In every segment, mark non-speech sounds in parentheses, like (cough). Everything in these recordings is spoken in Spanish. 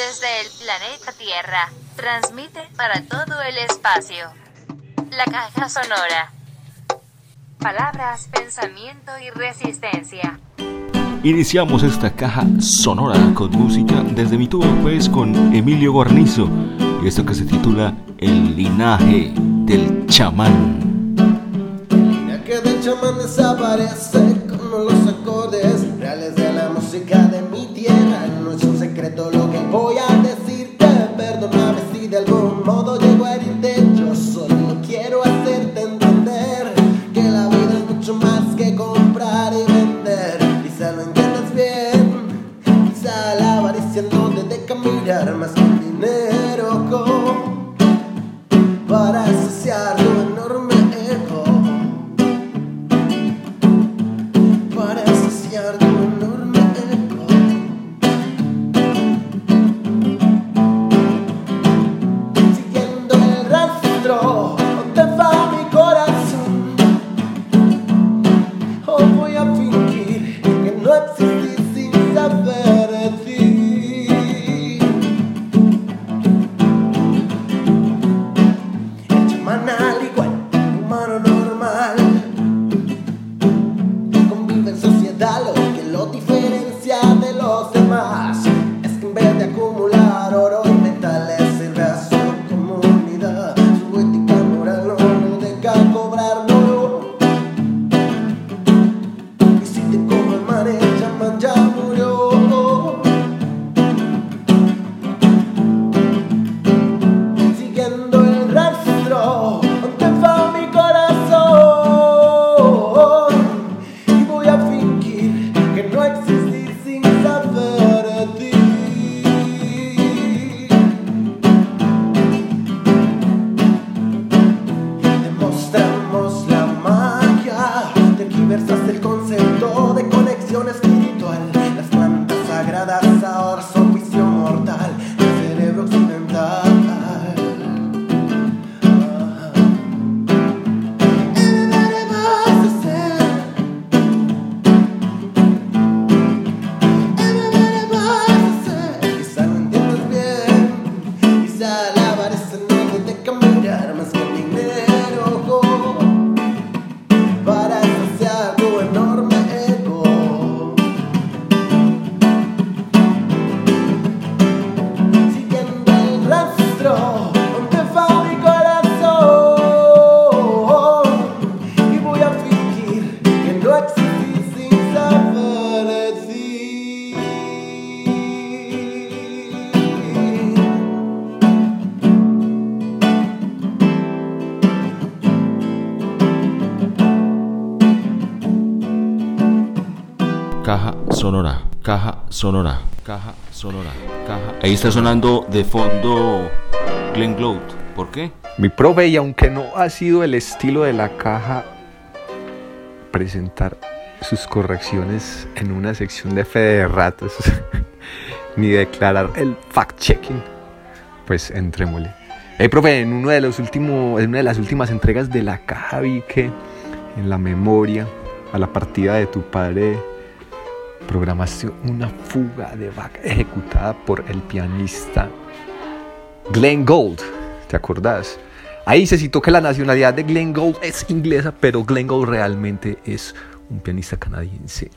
desde el planeta Tierra. Transmite para todo el espacio. La caja sonora. Palabras, pensamiento y resistencia. Iniciamos esta caja sonora con música desde mi tubo pues con Emilio Guarnizo y esto que se titula El linaje del chamán. El linaje del chamán desaparece voy a sonora, caja sonora, caja. Ahí está sonando de fondo Glenn Close. ¿Por qué? Mi profe, y aunque no ha sido el estilo de la caja presentar sus correcciones en una sección de fe de ratos, (laughs) ni declarar el fact-checking, pues entrémosle. Hey, profe, en, uno de los últimos, en una de las últimas entregas de la caja vi que en la memoria a la partida de tu padre programaste una fuga de Bach ejecutada por el pianista Glenn Gould, ¿te acordás? Ahí se citó que la nacionalidad de Glenn Gould es inglesa, pero Glenn Gould realmente es un pianista canadiense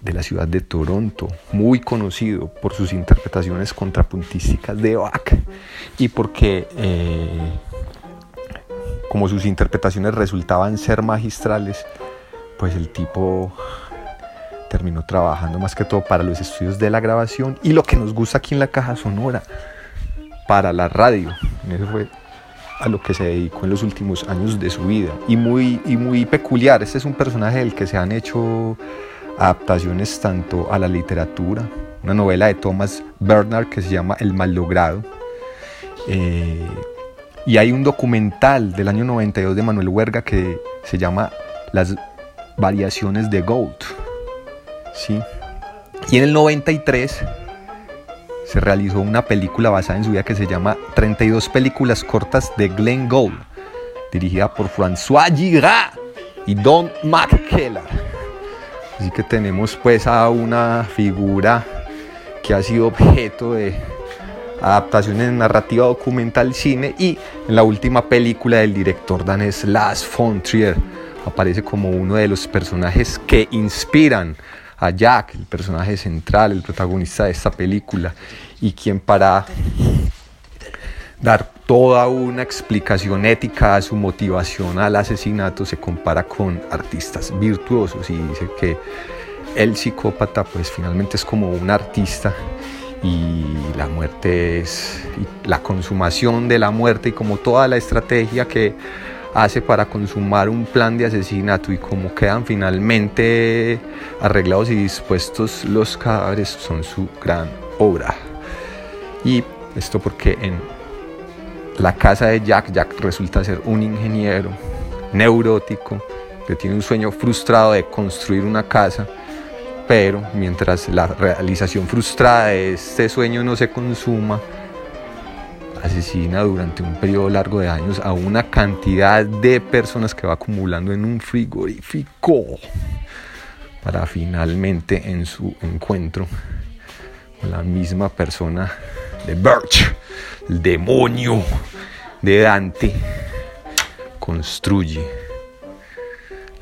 de la ciudad de Toronto, muy conocido por sus interpretaciones contrapuntísticas de Bach y porque eh, como sus interpretaciones resultaban ser magistrales, pues el tipo terminó trabajando más que todo para los estudios de la grabación y lo que nos gusta aquí en la caja sonora, para la radio. Eso fue a lo que se dedicó en los últimos años de su vida. Y muy, y muy peculiar, este es un personaje del que se han hecho adaptaciones tanto a la literatura, una novela de Thomas Bernard que se llama El Mallogrado. Eh, y hay un documental del año 92 de Manuel Huerga que se llama Las variaciones de Gould. ¿Sí? Y en el 93 se realizó una película basada en su vida que se llama 32 películas cortas de Glenn Gould, dirigida por François Girard y Don McKellar. Así que tenemos pues a una figura que ha sido objeto de adaptaciones en narrativa documental cine y en la última película del director danés Lars von Trier aparece como uno de los personajes que inspiran a Jack, el personaje central, el protagonista de esta película y quien para dar toda una explicación ética a su motivación al asesinato se compara con artistas virtuosos y dice que el psicópata pues finalmente es como un artista y la muerte es la consumación de la muerte y como toda la estrategia que hace para consumar un plan de asesinato y como quedan finalmente arreglados y dispuestos los cadáveres son su gran obra. Y esto porque en la casa de Jack, Jack resulta ser un ingeniero neurótico que tiene un sueño frustrado de construir una casa, pero mientras la realización frustrada de este sueño no se consuma, asesina durante un periodo largo de años a una cantidad de personas que va acumulando en un frigorífico para finalmente en su encuentro con la misma persona de Birch, el demonio de Dante, construye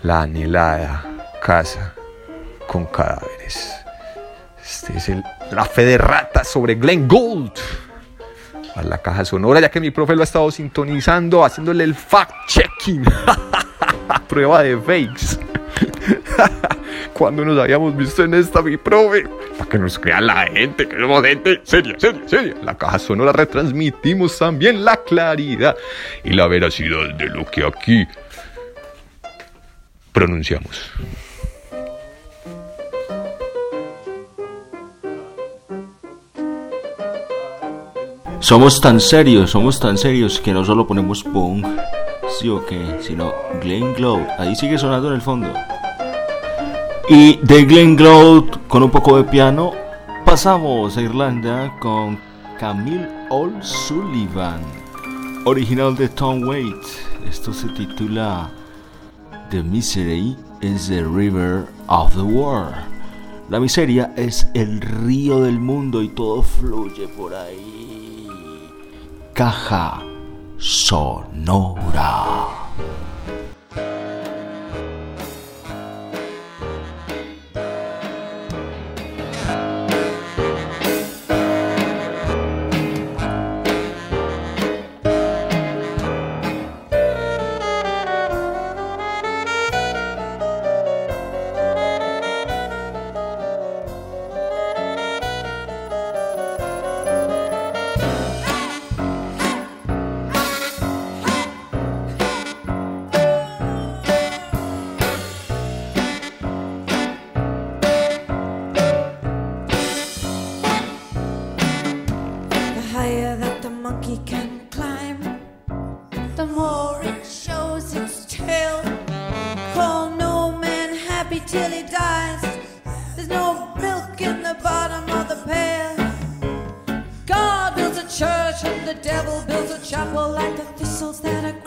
la anhelada casa con cadáveres. Este es el, la fe de rata sobre Glenn Gould a la caja sonora, ya que mi profe lo ha estado sintonizando, haciéndole el fact-checking. (laughs) Prueba de fakes. (laughs) Cuando nos habíamos visto en esta, mi profe, para que nos crea la gente, que somos gente seria, seria, seria. La caja sonora retransmitimos también la claridad y la veracidad de lo que aquí pronunciamos. Somos tan serios, somos tan serios que no solo ponemos punk, sí o qué, sino Glenn Glow. Ahí sigue sonando en el fondo. Y de Glenn Glow, con un poco de piano, pasamos a Irlanda con Camille O'Sullivan, original de Tom Waits. Esto se titula The Misery is the River of the World. La miseria es el río del mundo y todo fluye por ahí. Caja Sonora.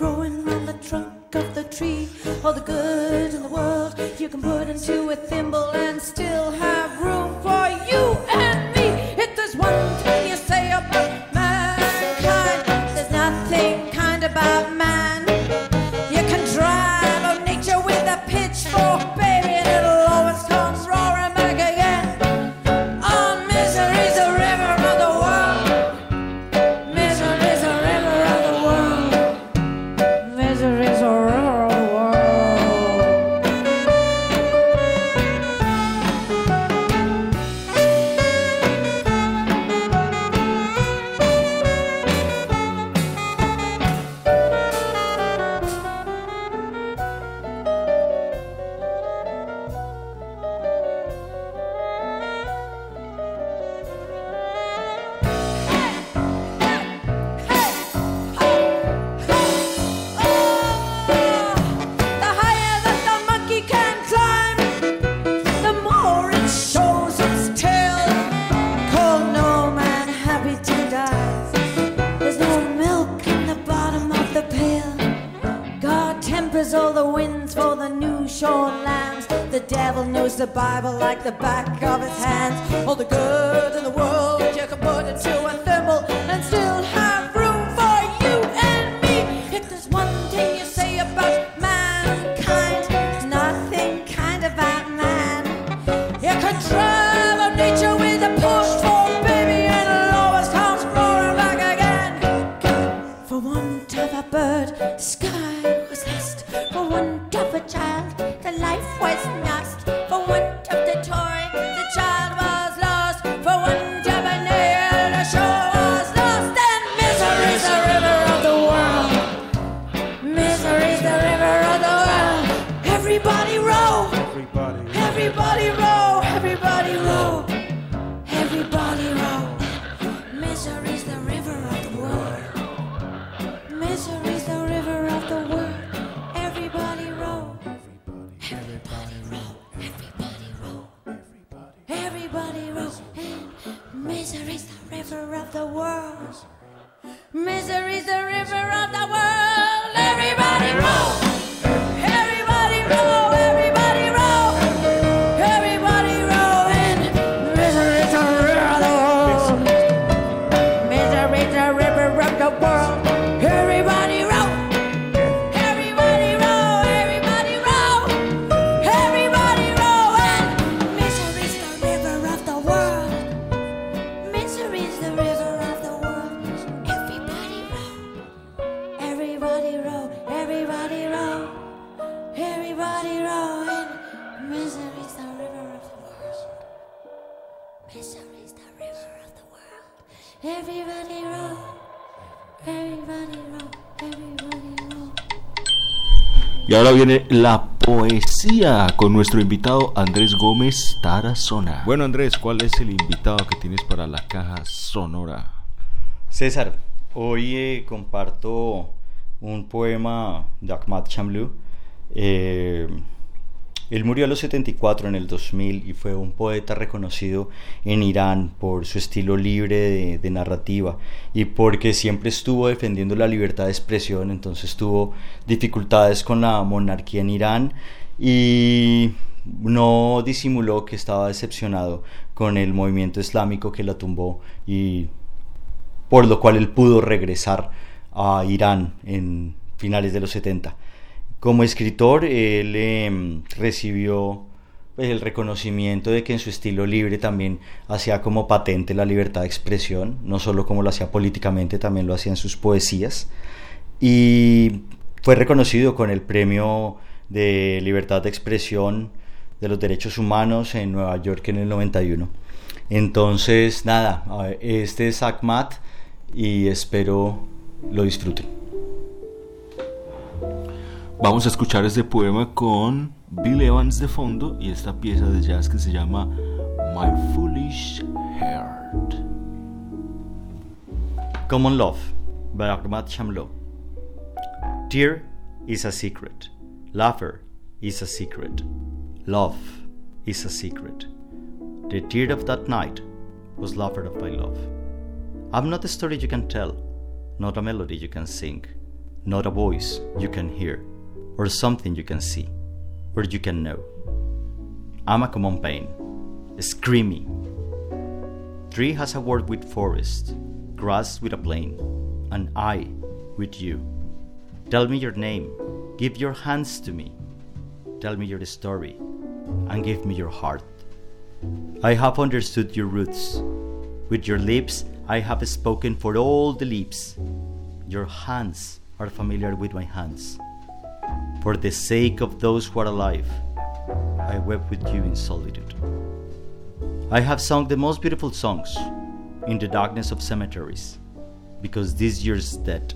Growing on the trunk of the tree. All the good in the world you can put into a thimble and still have room for reapers or the winds for the new shorn lambs. The devil knows the Bible like the back of his hand. All the good in the world you can put into a thimble. Ahora viene la poesía con nuestro invitado Andrés Gómez Tarazona. Bueno Andrés, ¿cuál es el invitado que tienes para la caja sonora? César, hoy eh, comparto un poema de Ahmad Chamlou. Eh, él murió a los 74 en el 2000 y fue un poeta reconocido en Irán por su estilo libre de, de narrativa y porque siempre estuvo defendiendo la libertad de expresión, entonces tuvo dificultades con la monarquía en Irán y no disimuló que estaba decepcionado con el movimiento islámico que la tumbó y por lo cual él pudo regresar a Irán en finales de los 70. Como escritor, él eh, recibió pues, el reconocimiento de que en su estilo libre también hacía como patente la libertad de expresión, no solo como lo hacía políticamente, también lo hacía en sus poesías. Y fue reconocido con el premio de libertad de expresión de los derechos humanos en Nueva York en el 91. Entonces, nada, este es Ahmad y espero lo disfruten. Vamos a escuchar este poema con Bill Evans de fondo y esta pieza de jazz que se llama My Foolish Heart. Common Love by Ahmad Shamlo. Tear is a secret. Laughter is a secret. Love is a secret. The tear of that night was laughter of my love. I'm not a story you can tell, not a melody you can sing, not a voice you can hear, or something you can see, or you can know. I'm a common pain, screaming. Tree has a word with forest, grass with a plain, and I with you. Tell me your name, give your hands to me. Tell me your story, and give me your heart. I have understood your roots. With your lips, I have spoken for all the lips. Your hands are familiar with my hands. For the sake of those who are alive, I wept with you in solitude. I have sung the most beautiful songs in the darkness of cemeteries, because this year's dead.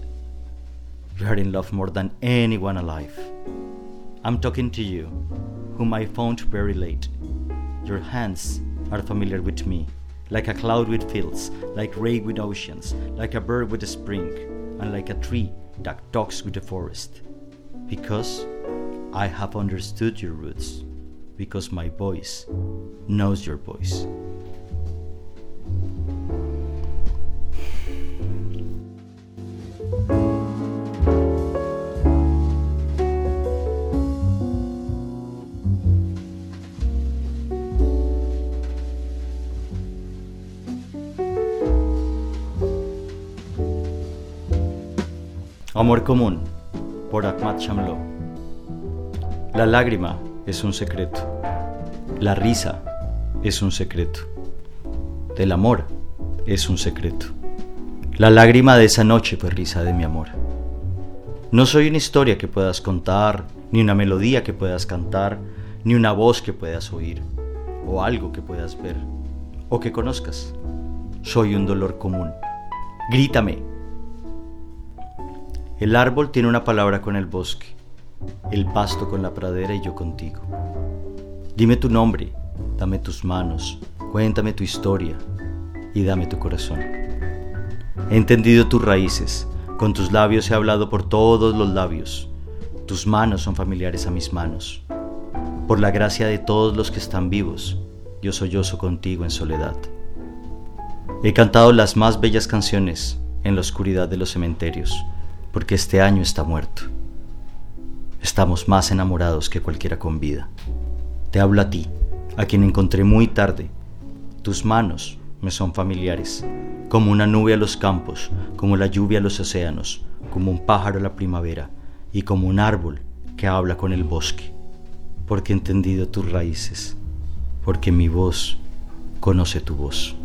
You are in love more than anyone alive. I'm talking to you, whom I found very late. Your hands are familiar with me, like a cloud with fields, like rain with oceans, like a bird with a spring, and like a tree that talks with the forest because I have understood your roots, because my voice knows your voice. Amor común. Por Ahmad Shamlo. La lágrima es un secreto. La risa es un secreto. Del amor es un secreto. La lágrima de esa noche fue risa de mi amor. No soy una historia que puedas contar, ni una melodía que puedas cantar, ni una voz que puedas oír, o algo que puedas ver, o que conozcas. Soy un dolor común. Grítame. El árbol tiene una palabra con el bosque, el pasto con la pradera y yo contigo. Dime tu nombre, dame tus manos, cuéntame tu historia y dame tu corazón. He entendido tus raíces, con tus labios he hablado por todos los labios, tus manos son familiares a mis manos. Por la gracia de todos los que están vivos, yo sollozo contigo en soledad. He cantado las más bellas canciones en la oscuridad de los cementerios, porque este año está muerto. Estamos más enamorados que cualquiera con vida. Te hablo a ti, a quien encontré muy tarde. Tus manos me son familiares, como una nube a los campos, como la lluvia a los océanos, como un pájaro a la primavera y como un árbol que habla con el bosque, porque he entendido tus raíces, porque mi voz conoce tu voz.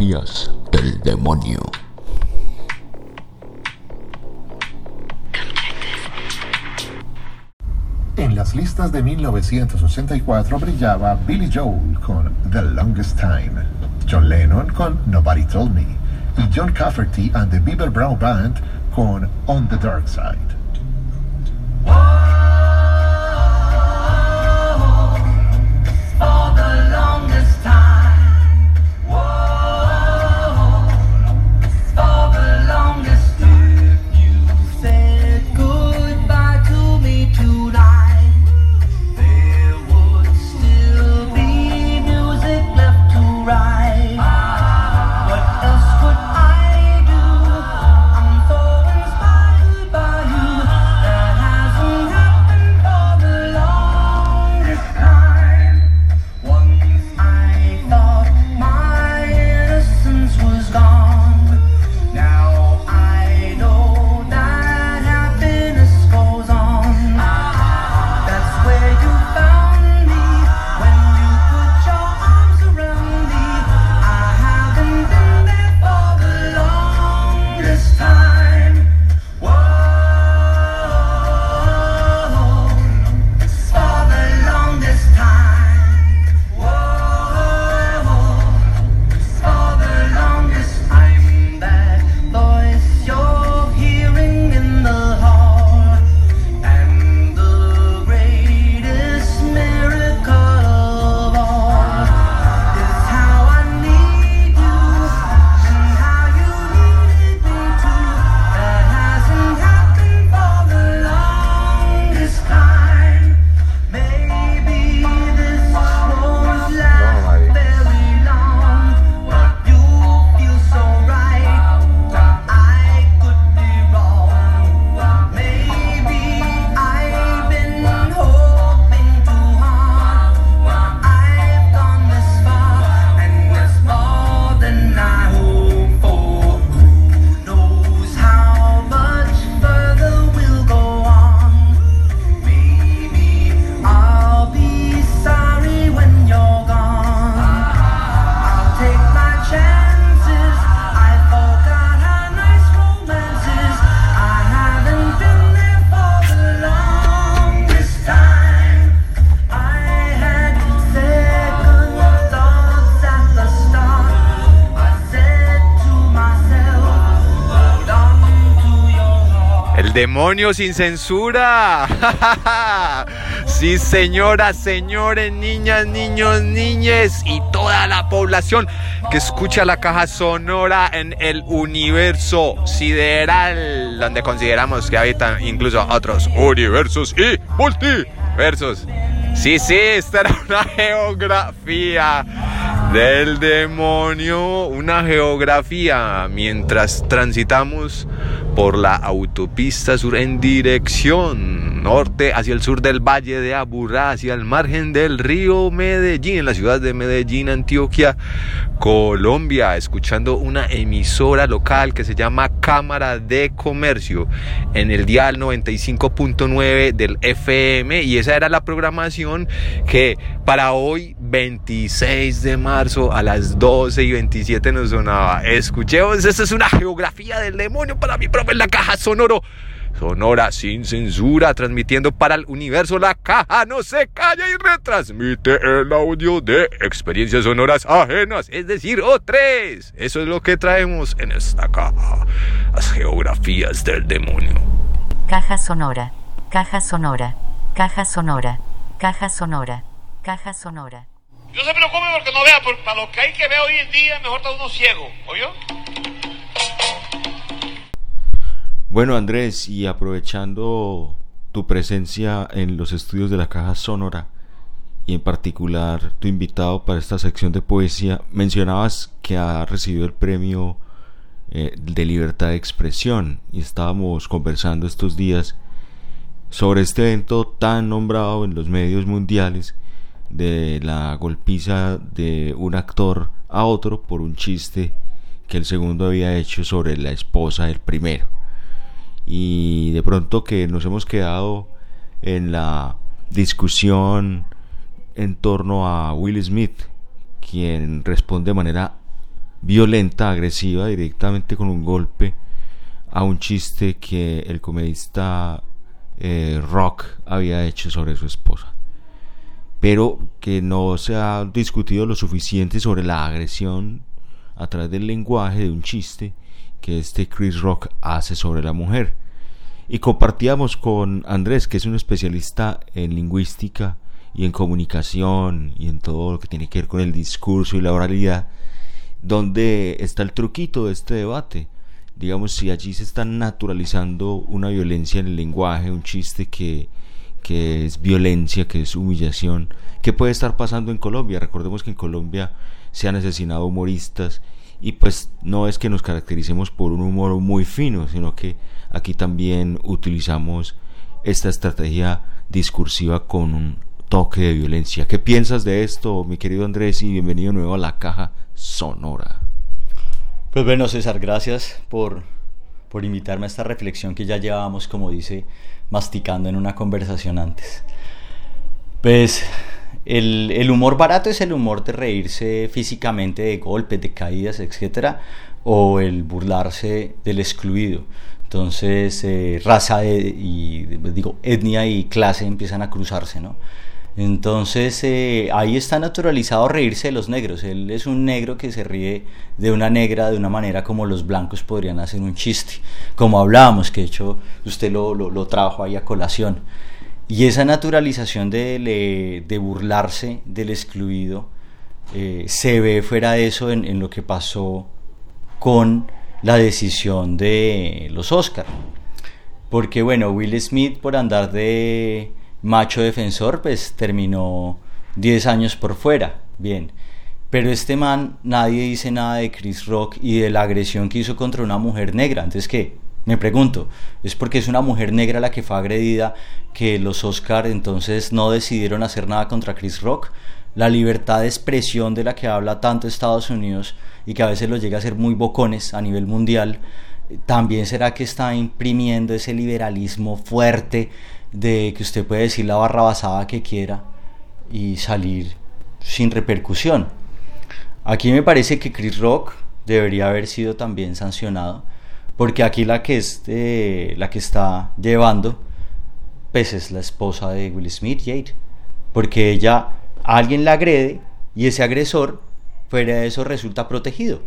Del demonio. En las listas de 1984 brillaba Billy Joel con The Longest Time, John Lennon con Nobody Told Me y John Cafferty and the Beaver Brown Band con On the Dark Side. Demonio sin censura. (laughs) Sí, señoras, señores, niñas, niños, niñes y toda la población que escucha la caja sonora en el universo sideral, donde consideramos que habitan incluso otros universos y multiversos. Sí, sí, esta era una (laughs) geografía del demonio, una geografía. Mientras transitamos por la autopista sur en dirección norte hacia el sur del valle de Aburrá, hacia el margen del río Medellín, en la ciudad de Medellín, Antioquia, Colombia, escuchando una emisora local que se llama Cámara de Comercio en el dial 95.9 del FM y esa era la programación que para hoy 26 de marzo a las 12 y 27 nos sonaba. Escuchemos, esta es una geografía del demonio para mi profe la caja sonoro. Sonora sin censura, transmitiendo para el universo. La caja no se calla y retransmite el audio de experiencias sonoras ajenas, es decir, O3. Eso es lo que traemos en esta caja. Las geografías del demonio. Caja sonora, caja sonora, caja sonora, caja sonora, caja sonora. No se preocupe porque no vea, por- para lo que hay que ver hoy en día, mejor está uno ciego, ¿oyó? Bueno, Andrés, y aprovechando tu presencia en los estudios de la Caja Sonora y en particular tu invitado para esta sección de poesía, mencionabas que ha recibido el premio eh, de libertad de expresión y estábamos conversando estos días sobre este evento tan nombrado en los medios mundiales de la golpiza de un actor a otro por un chiste que el segundo había hecho sobre la esposa del primero y de pronto que nos hemos quedado en la discusión en torno a Will Smith, quien responde de manera violenta, agresiva, directamente con un golpe a un chiste que el comedista eh, Rock había hecho sobre su esposa. Pero que no se ha discutido lo suficiente sobre la agresión a través del lenguaje de un chiste que este Chris Rock hace sobre la mujer. Y compartíamos con Andrés, que es un especialista en lingüística y en comunicación y en todo lo que tiene que ver con el discurso y la oralidad, donde está el truquito de este debate. Digamos, si allí se está naturalizando una violencia en el lenguaje, un chiste que, que es violencia, que es humillación, ¿qué puede estar pasando en Colombia? Recordemos que en Colombia se han asesinado humoristas y pues no es que nos caractericemos por un humor muy fino, sino que aquí también utilizamos esta estrategia discursiva con un toque de violencia. ¿Qué piensas de esto, mi querido Andrés? Y bienvenido nuevo a la caja sonora. Pues bueno, César, gracias por, por invitarme a esta reflexión que ya llevábamos, como dice, masticando en una conversación antes. Pues el, el humor barato es el humor de reírse físicamente de golpes, de caídas, etc. O el burlarse del excluido. Entonces, eh, raza de- y digo, etnia y clase empiezan a cruzarse, ¿no? Entonces eh, ahí está naturalizado reírse de los negros. Él es un negro que se ríe de una negra de una manera como los blancos podrían hacer un chiste. Como hablábamos, que de hecho usted lo, lo, trajo ahí a colación. Y esa naturalización de, de burlarse del excluido eh, se ve fuera de eso en, en lo que pasó con la decisión de los Oscar. Porque bueno, Will Smith por andar de macho defensor, pues terminó 10 años por fuera. Bien. Pero este man, nadie dice nada de Chris Rock y de la agresión que hizo contra una mujer negra. Entonces, ¿qué? Me pregunto, ¿es porque es una mujer negra la que fue agredida que los Oscar entonces no decidieron hacer nada contra Chris Rock? La libertad de expresión de la que habla tanto Estados Unidos y que a veces los llega a ser muy bocones a nivel mundial, también será que está imprimiendo ese liberalismo fuerte de que usted puede decir la barra basada que quiera y salir sin repercusión. Aquí me parece que Chris Rock debería haber sido también sancionado, porque aquí la que, es, la que está llevando, pues es la esposa de Will Smith, Jade, porque ella, alguien la agrede y ese agresor, fuera de eso, resulta protegido.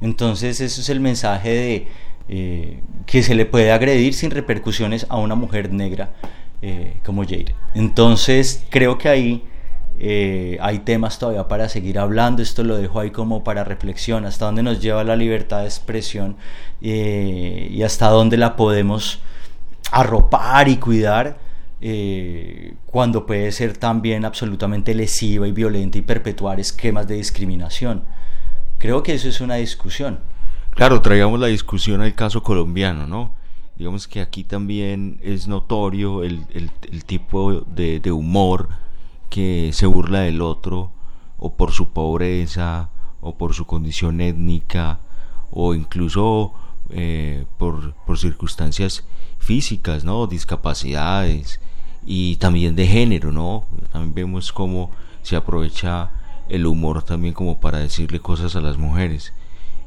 Entonces, eso es el mensaje de eh, que se le puede agredir sin repercusiones a una mujer negra eh, como Jade. Entonces, creo que ahí eh, hay temas todavía para seguir hablando. Esto lo dejo ahí como para reflexión, hasta dónde nos lleva la libertad de expresión eh, y hasta dónde la podemos arropar y cuidar cuando puede ser también absolutamente lesiva y violenta y perpetuar esquemas de discriminación. Creo que eso es una discusión. Claro, traigamos la discusión al caso colombiano, ¿no? Digamos que aquí también es notorio el, el- tipo de, humor que se burla del otro, o por su pobreza, o por su condición étnica, o incluso eh, por, por circunstancias físicas, ¿no? Discapacidades y también de género, ¿no? También vemos cómo se aprovecha el humor también como para decirle cosas a las mujeres.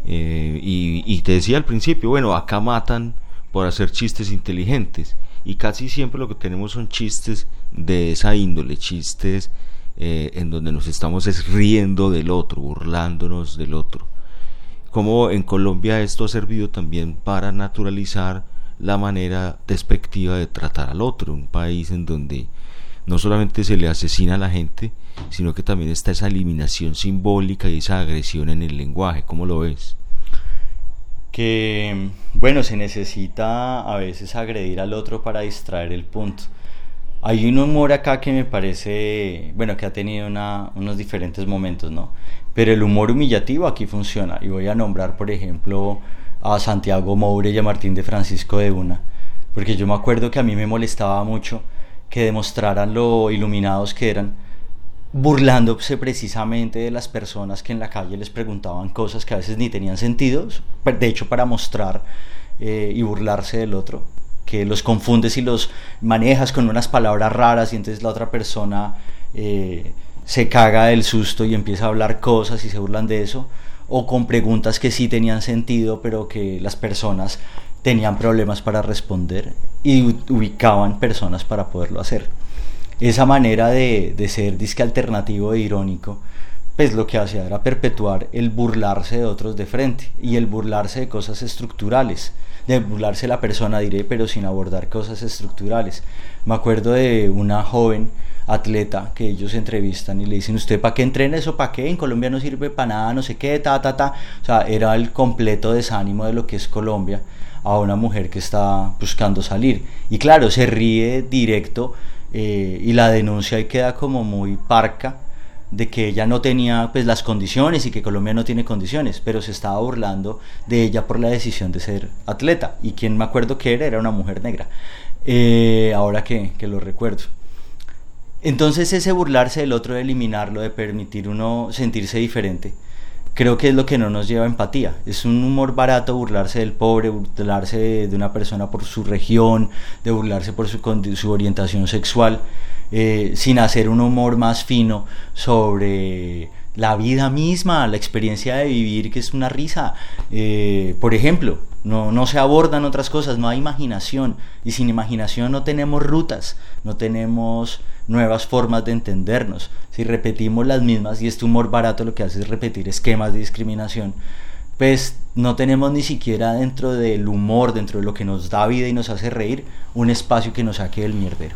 Eh, y te decía al principio, bueno, acá matan por hacer chistes inteligentes. Y casi siempre lo que tenemos son chistes de esa índole, chistes eh, en donde nos estamos es riendo del otro, burlándonos del otro. Como en Colombia esto ha servido también para naturalizar la manera despectiva de tratar al otro, un país en donde no solamente se le asesina a la gente, sino que también está esa eliminación simbólica y esa agresión en el lenguaje. ¿Cómo lo ves? Que, bueno, se necesita a veces agredir al otro para distraer el punto. Hay un humor acá que me parece, bueno, que ha tenido unos diferentes momentos, ¿no? Pero el humor humillativo aquí funciona. Y voy a nombrar, por ejemplo, a Santiago Moure y a Martín de Francisco de Una. Porque yo me acuerdo que a mí me molestaba mucho que demostraran lo iluminados que eran, burlándose precisamente de las personas que en la calle les preguntaban cosas que a veces ni tenían sentido, de hecho para mostrar eh, y burlarse del otro, que los confundes y los manejas con unas palabras raras y entonces la otra persona eh, se caga del susto y empieza a hablar cosas y se burlan de eso, o con preguntas que sí tenían sentido pero que las personas tenían problemas para responder y ubicaban personas para poderlo hacer esa manera de, de ser disque alternativo e irónico, pues lo que hacía era perpetuar el burlarse de otros de frente y el burlarse de cosas estructurales, de burlarse la persona, diré, pero sin abordar cosas estructurales. Me acuerdo de una joven atleta que ellos entrevistan y le dicen, ¿usted para qué entrena eso? ¿Para qué? En Colombia no sirve para nada, no sé qué, ta, ta, ta. O sea, era el completo desánimo de lo que es Colombia a una mujer que está buscando salir. Y claro, se ríe directo eh, y la denuncia y queda como muy parca de que ella no tenía pues las condiciones y que Colombia no tiene condiciones, pero se estaba burlando de ella por la decisión de ser atleta. Y quien me acuerdo que era era una mujer negra. Eh, ahora que, que lo recuerdo. Entonces ese burlarse del otro, de eliminarlo, de permitir uno sentirse diferente, creo que es lo que no nos lleva a empatía. Es un humor barato burlarse del pobre, burlarse de, una persona por su región, de burlarse por su, su orientación sexual, eh, sin hacer un humor más fino sobre la vida misma, la experiencia de vivir, que es una risa. Eh, por ejemplo, no, no se abordan otras cosas, no hay imaginación. Y sin imaginación no tenemos rutas, no tenemos nuevas formas de entendernos. Si repetimos las mismas y este humor barato lo que hace es repetir esquemas de discriminación, pues no tenemos ni siquiera dentro del humor, dentro de lo que nos da vida y nos hace reír, un espacio que nos saque del mierdero.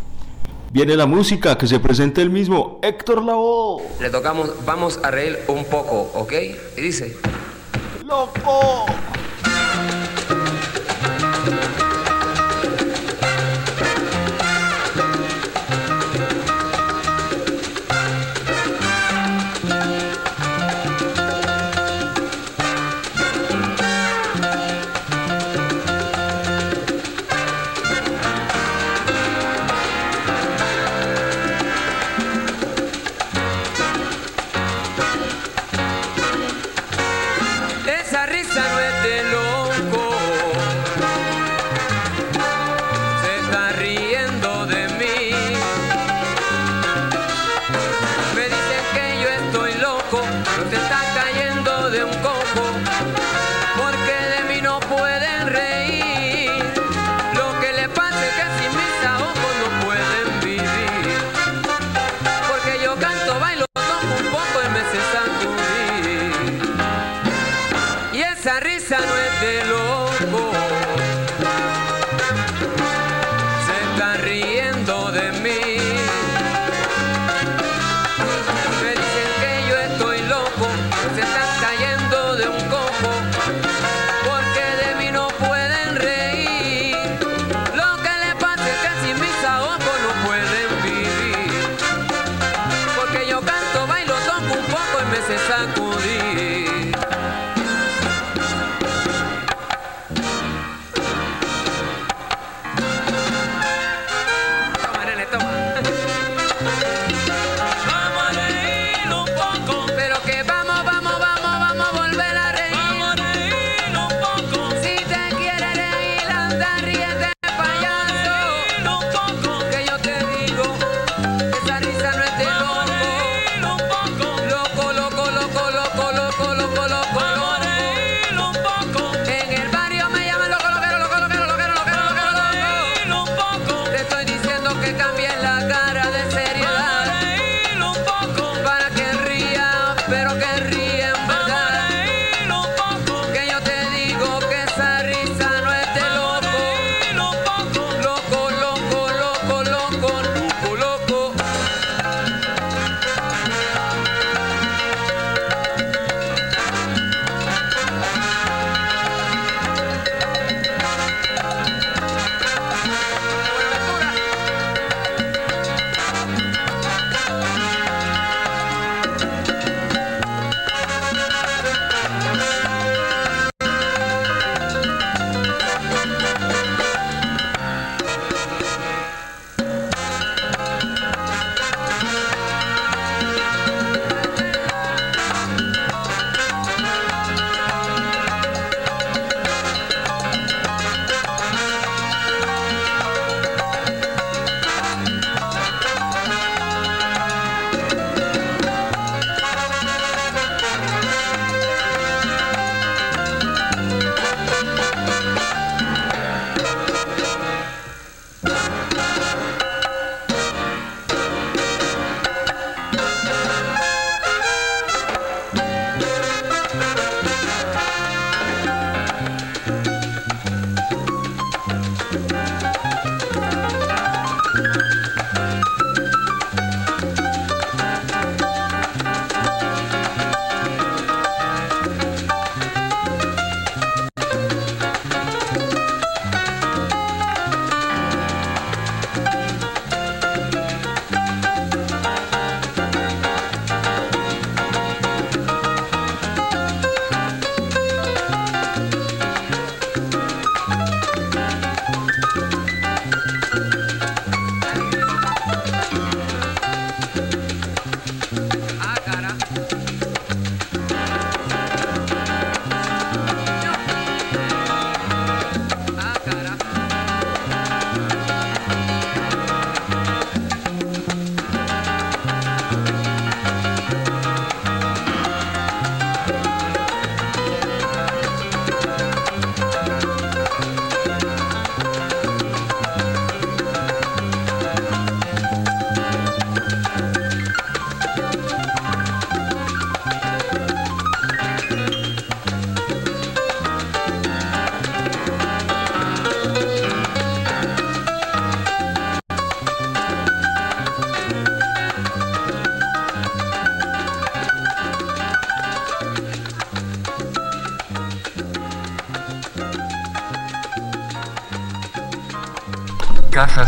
Viene la música, que se presente el mismo Héctor Lavoe. Le tocamos, vamos a reír un poco, ¿ok? Y dice, ¡Loco! Jerry.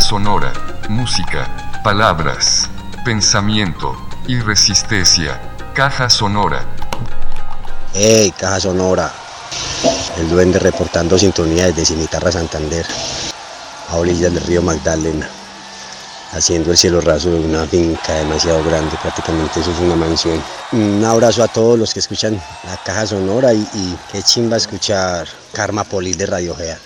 Sonora, música, palabras, pensamiento y resistencia. Caja sonora. ¡Ey, caja sonora! El duende reportando sintonía desde Cimitarra Santander, a orillas del río Magdalena, haciendo el cielo raso de una finca demasiado grande, prácticamente eso es una mansión. Un abrazo a todos los que escuchan la caja sonora y, y qué chimba escuchar Karma Polis de Radio Gea.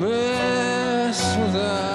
Mess with.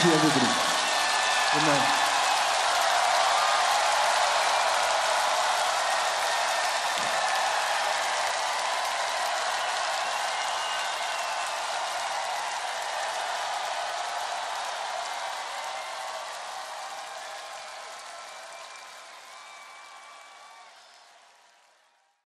Thank you, everybody.